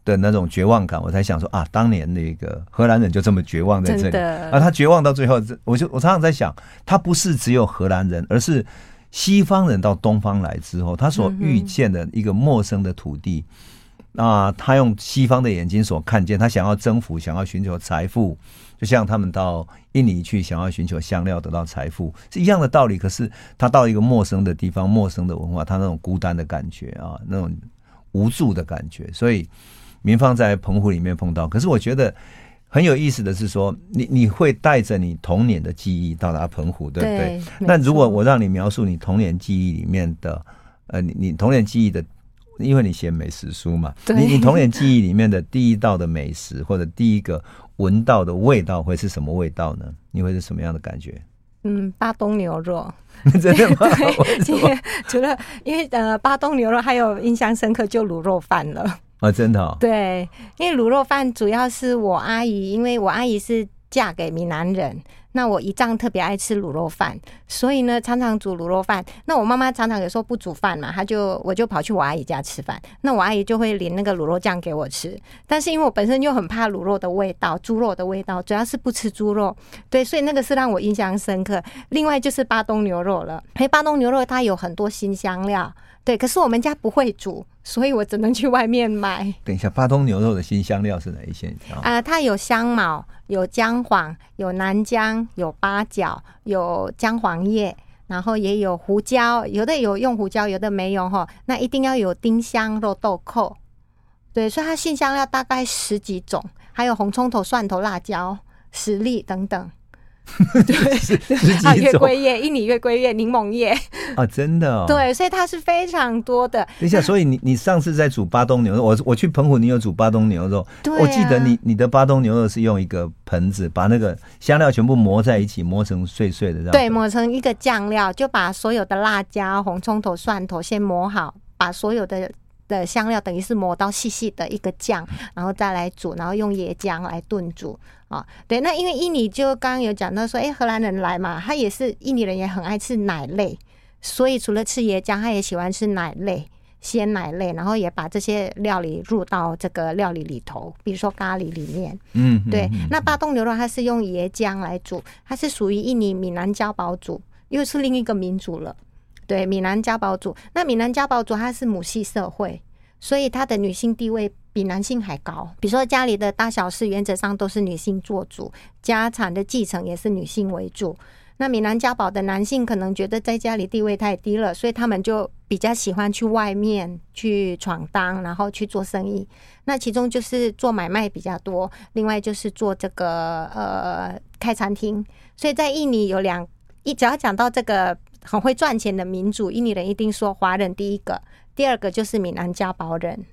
Speaker 1: 的那种绝望感，我才想说啊，当年那个荷兰人就这么绝望在这里啊，他绝望到最后，我就我常常在想，他不是只有荷兰人，而是西方人到东方来之后，他所遇见的一个陌生的土地啊，他用西方的眼睛所看见，他想要征服，想要寻求财富，就像他们到印尼去想要寻求香料得到财富是一样的道理。可是他到一个陌生的地方，陌生的文化，他那种孤单的感觉啊，那种无助的感觉，所以。明芳在澎湖里面碰到，可是我觉得很有意思的是说，你你会带着你童年的记忆到达澎湖，对不对？对，那如果我让你描述你童年记忆里面的，呃，你你童年记忆的，因为你写美食书嘛，你你童年记忆里面的第一道的美食或者第一个闻到的味道会是什么味道呢？你会是什么样的感觉？
Speaker 2: 嗯，巴东牛肉，
Speaker 1: 真的吗？
Speaker 2: 对，除了因为呃，巴东牛肉还有印象深刻就卤肉饭了。
Speaker 1: 啊、真的、哦，
Speaker 2: 对，因为卤肉饭主要是我阿姨，因为我阿姨是嫁给闽南人，那我姨丈特别爱吃卤肉饭，所以呢，常常煮卤肉饭。那我妈妈常常有时候不煮饭嘛，她就我就跑去我阿姨家吃饭。那我阿姨就会淋那个卤肉酱给我吃。但是因为我本身就很怕卤肉的味道，猪肉的味道，主要是不吃猪肉，对，所以那个是让我印象深刻。另外就是巴东牛肉了，因为巴东牛肉它有很多辛香料。对，可是我们家不会煮，所以我只能去外面买。
Speaker 1: 等一下，巴东牛肉的新香料是哪一些？
Speaker 2: 啊、呃，它有香茅，有姜黄，有南姜，有八角，有姜黄叶，然后也有胡椒，有的有用胡椒，有的没有哈。那一定要有丁香、肉豆蔻，对，所以它辛香料大概十几种，还有红葱头、蒜头、辣椒、十粒等等。对，十几 种月桂叶、印尼月桂叶、柠檬叶
Speaker 1: 啊，真的哦。
Speaker 2: 对，所以它是非常多的。
Speaker 1: 等一下，所以你你上次在煮巴东牛肉，我我去澎湖，你有煮巴东牛肉？对、啊，我记得你你的巴东牛肉是用一个盆子把那个香料全部磨在一起，磨成碎碎的。
Speaker 2: 对，磨成一个酱料，就把所有的辣椒、红葱头、蒜头先磨好，把所有的。的香料等于是磨到细细的一个酱，然后再来煮，然后用椰浆来炖煮啊。对，那因为印尼就刚刚有讲到说，哎，荷兰人来嘛，他也是印尼人，也很爱吃奶类，所以除了吃椰浆，他也喜欢吃奶类、鲜奶类，然后也把这些料理入到这个料理里头，比如说咖喱里面。嗯，对。那巴东牛肉它是用椰浆来煮，它是属于印尼闽南交保族，又是另一个民族了。对，闽南家宝族，那闽南家宝族它是母系社会，所以它的女性地位比男性还高。比如说家里的大小事，原则上都是女性做主，家产的继承也是女性为主。那闽南家宝的男性可能觉得在家里地位太低了，所以他们就比较喜欢去外面去闯荡，然后去做生意。那其中就是做买卖比较多，另外就是做这个呃开餐厅。所以在印尼有两一，只要讲到这个。很会赚钱的民族，印尼人一定说华人第一个，第二个就是闽南家宝人，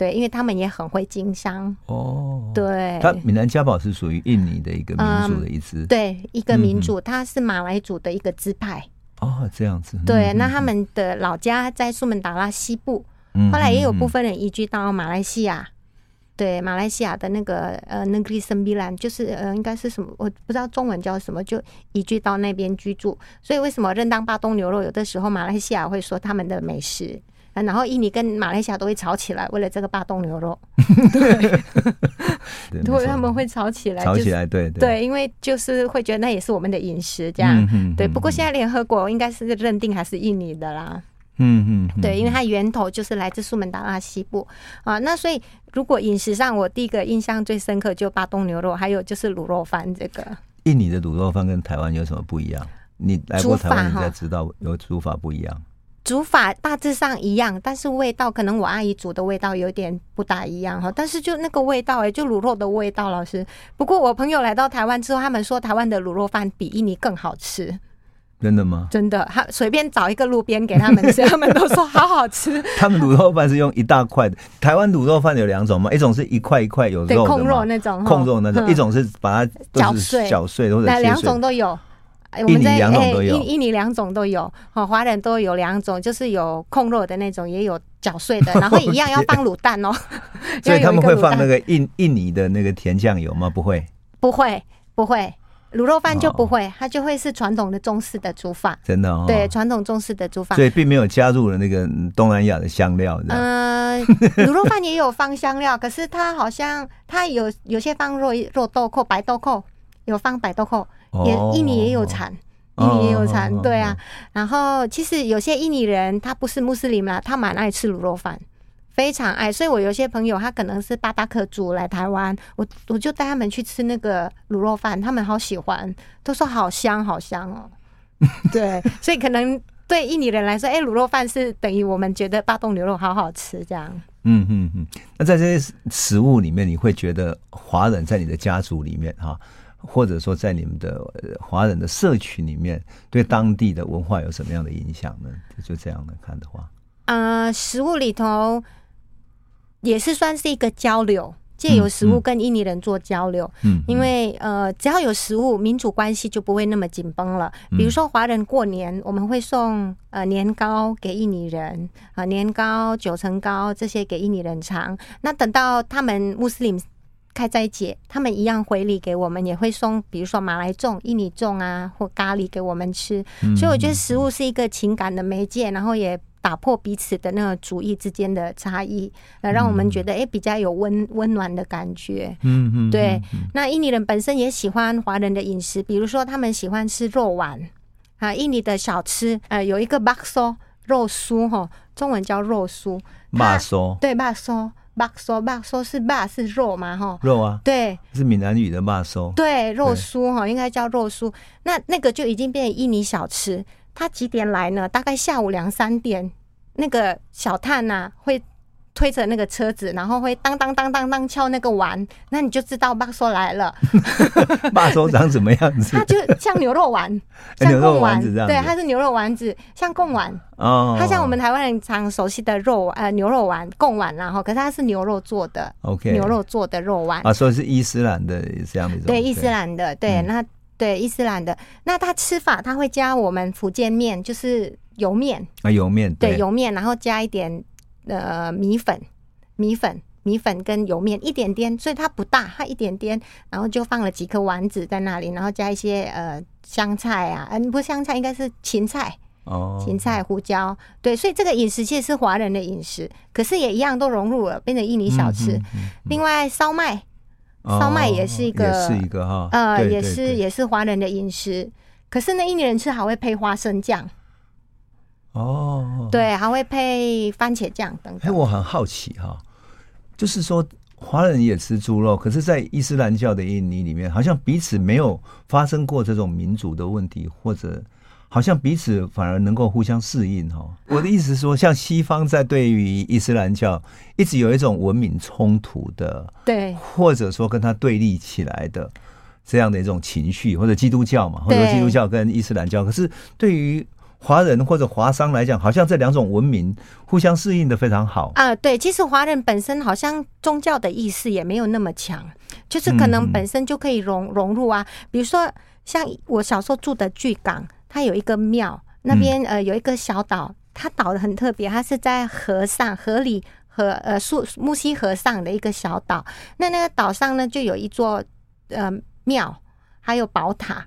Speaker 2: 对，因为他们也很会经商哦。对，
Speaker 1: 他闽南家宝是属于印尼的一个民族的一支、
Speaker 2: 嗯，对，一个民族，他是马来族的一个支派。
Speaker 1: 哦，这样子。
Speaker 2: 对，那他们的老家在苏门答腊西部，后来也有部分人移居到马来西亚。对，马来西亚的那个呃，Negeri Sembilan，就是呃，应该是什么，我不知道中文叫什么，就移居到那边居住。所以为什么认当巴东牛肉，有的时候马来西亚会说他们的美食，然后印尼跟马来西亚都会吵起来，为了这个巴东牛肉。对，对，他们会吵起来，
Speaker 1: 吵起来，对对，
Speaker 2: 对，因为就是会觉得那也是我们的饮食，这样。对，不过现在联合国应该是认定还是印尼的啦。嗯嗯，对，因为它源头就是来自苏门答腊西部啊。那所以如果饮食上，我第一个印象最深刻就巴东牛肉，还有就是卤肉饭这个。
Speaker 1: 印尼的卤肉饭跟台湾有什么不一样？你来过台湾，你才知道有煮法不一样。
Speaker 2: 煮法大致上一样，但是味道可能我阿姨煮的味道有点不大一样哈。但是就那个味道哎，就卤肉的味道，老师。不过我朋友来到台湾之后，他们说台湾的卤肉饭比印尼更好吃。
Speaker 1: 真的吗？
Speaker 2: 真的，他随便找一个路边给他们吃，他们都说好好吃。
Speaker 1: 他们卤肉饭是用一大块的。台湾卤肉饭有两种嘛，一种是一块一块有肉的嘛，
Speaker 2: 控肉那种，
Speaker 1: 控肉那种；一种是把它
Speaker 2: 搅碎，
Speaker 1: 搅碎或者切
Speaker 2: 两种都有。
Speaker 1: 印尼两种都有，
Speaker 2: 印印尼两种都有。好，华人都有两种，就是有控肉的那种，也有搅碎的，然后一样要放卤蛋哦。
Speaker 1: 所以他们会放那个印印尼的那个甜酱油吗？不会，
Speaker 2: 不会，不会。卤肉饭就不会，哦、它就会是传统的中式的煮法。
Speaker 1: 真的哦。
Speaker 2: 对，传统中式的煮法。
Speaker 1: 所以并没有加入了那个东南亚的香料。
Speaker 2: 嗯，卤肉饭也有放香料，可是它好像它有有些放肉肉豆蔻、白豆蔻，有放白豆蔻，也印尼也有产，印尼也有产。对啊，然后其实有些印尼人他不是穆斯林啦，他蛮爱吃卤肉饭。非常爱，所以我有些朋友他可能是巴巴克族来台湾，我我就带他们去吃那个卤肉饭，他们好喜欢，都说好香好香哦。对，所以可能对印尼人来说，哎、欸，卤肉饭是等于我们觉得巴东牛肉好好吃这样。
Speaker 1: 嗯嗯嗯。那在这些食物里面，你会觉得华人在你的家族里面哈，或者说在你们的华人的社群里面，对当地的文化有什么样的影响呢？就这样来看的话，
Speaker 2: 呃，食物里头。也是算是一个交流，借由食物跟印尼人做交流。嗯，因为呃，只要有食物，民主关系就不会那么紧绷了。比如说华人过年，我们会送呃年糕给印尼人啊，年糕、九层糕这些给印尼人尝。那等到他们穆斯林开斋节，他们一样回礼给我们，也会送，比如说马来粽、印尼粽啊，或咖喱给我们吃。所以我觉得食物是一个情感的媒介，然后也打破彼此的那个主义之间的差异，呃，让我们觉得哎，比较有温温暖的感觉。嗯嗯，对。那印尼人本身也喜欢华人的饮食，比如说他们喜欢吃肉丸啊，印尼的小吃，呃，有一个 bakso 肉酥哈，中文叫肉酥。
Speaker 1: 马酥
Speaker 2: 对马酥。肉酥，巴酥是巴是肉嘛？哈，
Speaker 1: 肉啊，
Speaker 2: 对，
Speaker 1: 是闽南语的巴酥，
Speaker 2: 对，肉酥哈，应该叫肉酥。那那个就已经变成印尼小吃。他几点来呢？大概下午两三点，那个小探呐、啊、会。推着那个车子，然后会当当当当当敲那个碗，那你就知道肉酥来了。
Speaker 1: 肉酥长什么样子？
Speaker 2: 它就像牛肉丸，像贡丸子这样。对，它是牛肉丸子，像贡丸。哦。它像我们台湾人常熟悉的肉呃牛肉丸贡丸，然后可是它是牛肉做的。OK。牛肉做的肉丸。
Speaker 1: 啊，所以是伊斯兰的这样的。
Speaker 2: 对，伊斯兰的，对，那对伊斯兰的，那它吃法它会加我们福建面，就是油面
Speaker 1: 啊，油面。
Speaker 2: 对，油面，然后加一点。呃，米粉、米粉、米粉跟油面一点点，所以它不大，它一点点，然后就放了几颗丸子在那里，然后加一些呃香菜啊，嗯、呃，不是香菜，应该是芹菜哦，芹菜、胡椒，对，所以这个饮食其实是华人的饮食，可是也一样都融入了，变成印尼小吃。嗯嗯嗯、另外，烧麦，烧麦也是一个，
Speaker 1: 也是一个哈，
Speaker 2: 呃，也是也是华人的饮食，可是呢，印尼人吃还会配花生酱。哦，对，还会配番茄酱等等。
Speaker 1: 哎，我很好奇哈，就是说华人也吃猪肉，可是，在伊斯兰教的印尼里面，好像彼此没有发生过这种民族的问题，或者好像彼此反而能够互相适应哈。我的意思是说，像西方在对于伊斯兰教一直有一种文明冲突的，对，或者说跟他对立起来的这样的一种情绪，或者基督教嘛，或者基督教跟伊斯兰教，可是对于华人或者华商来讲，好像这两种文明互相适应的非常好
Speaker 2: 啊。对，其实华人本身好像宗教的意识也没有那么强，就是可能本身就可以融融入啊。比如说，像我小时候住的巨港，它有一个庙，那边呃有一个小岛，它岛的很特别，它是在河上河里河呃树木溪河上的一个小岛。那那个岛上呢，就有一座呃庙，还有宝塔。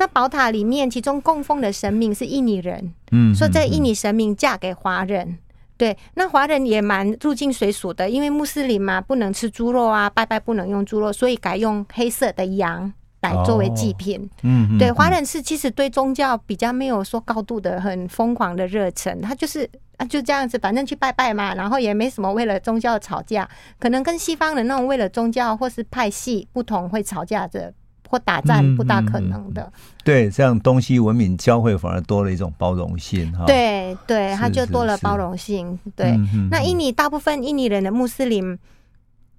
Speaker 2: 那宝塔里面，其中供奉的神明是印尼人，嗯，说这印尼神明嫁给华人，对，那华人也蛮入境随俗的，因为穆斯林嘛，不能吃猪肉啊，拜拜不能用猪肉，所以改用黑色的羊来作为祭品，嗯，对，华人是其实对宗教比较没有说高度的很疯狂的热忱，他就是啊就这样子，反正去拜拜嘛，然后也没什么为了宗教吵架，可能跟西方人那种为了宗教或是派系不同会吵架的。或打战不大可能的，嗯嗯嗯、对，
Speaker 1: 这样东西文明交汇反而多了一种包容性哈。
Speaker 2: 对对，它就多了包容性。对，那印尼大部分印尼人的穆斯林，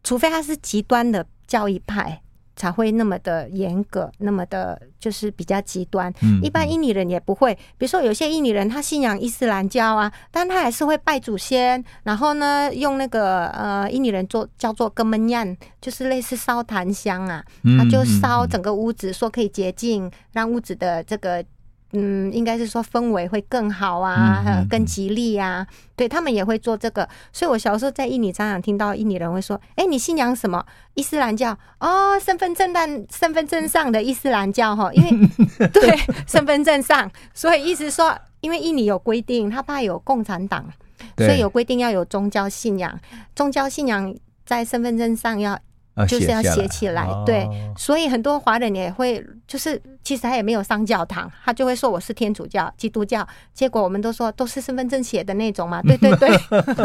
Speaker 2: 除非他是极端的教义派。才会那么的严格，那么的就是比较极端。一般印尼人也不会，比如说有些印尼人他信仰伊斯兰教啊，但他还是会拜祖先，然后呢用那个呃印尼人做叫做根门样，就是类似烧檀香啊，他就烧整个屋子，说可以洁净，让屋子的这个。嗯，应该是说氛围会更好啊，嗯、更吉利啊。对，他们也会做这个，所以我小时候在印尼常常听到印尼人会说：“哎，你信仰什么？伊斯兰教哦，身份证但身份证上的伊斯兰教哈，因为 对身份证上，所以意思说，因为印尼有规定，他怕有共产党，所以有规定要有宗教信仰，宗教信仰在身份证上要。”就是要写起来，对，所以很多华人也会，就是其实他也没有上教堂，他就会说我是天主教、基督教，结果我们都说都是身份证写的那种嘛，对 对对，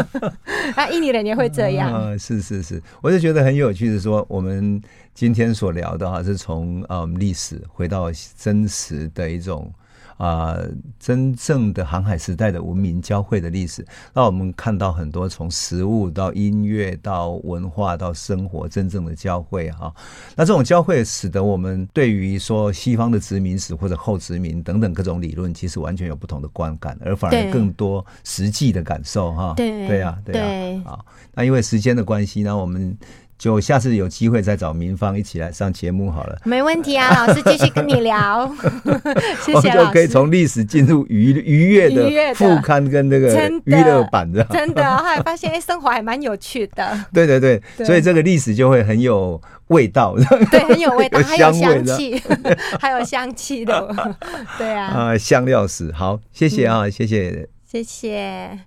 Speaker 2: 啊，印尼人也会这样，
Speaker 1: 嗯，是是是，我就觉得很有趣的说，我们今天所聊的哈，是从嗯历史回到真实的一种。啊、呃，真正的航海时代的文明交汇的历史，让我们看到很多从食物到音乐到文化到生活真正的交汇哈。那这种交汇使得我们对于说西方的殖民史或者后殖民等等各种理论，其实完全有不同的观感，而反而更多实际的感受哈。对对呀，对呀。好，那因为时间的关系呢，我们。就下次有机会再找明芳一起来上节目好了。
Speaker 2: 没问题啊，老师继续跟你聊。谢
Speaker 1: 谢就可以从历史进入愉愉悦的副刊跟那个娱乐版的。
Speaker 2: 真的，后来发现哎，生活还蛮有趣的。
Speaker 1: 对对对，所以这个历史就会很有味道。
Speaker 2: 对，很有味道，还有香气，还有香气的。对啊。啊，
Speaker 1: 香料史，好，谢谢啊，谢谢，
Speaker 2: 谢谢。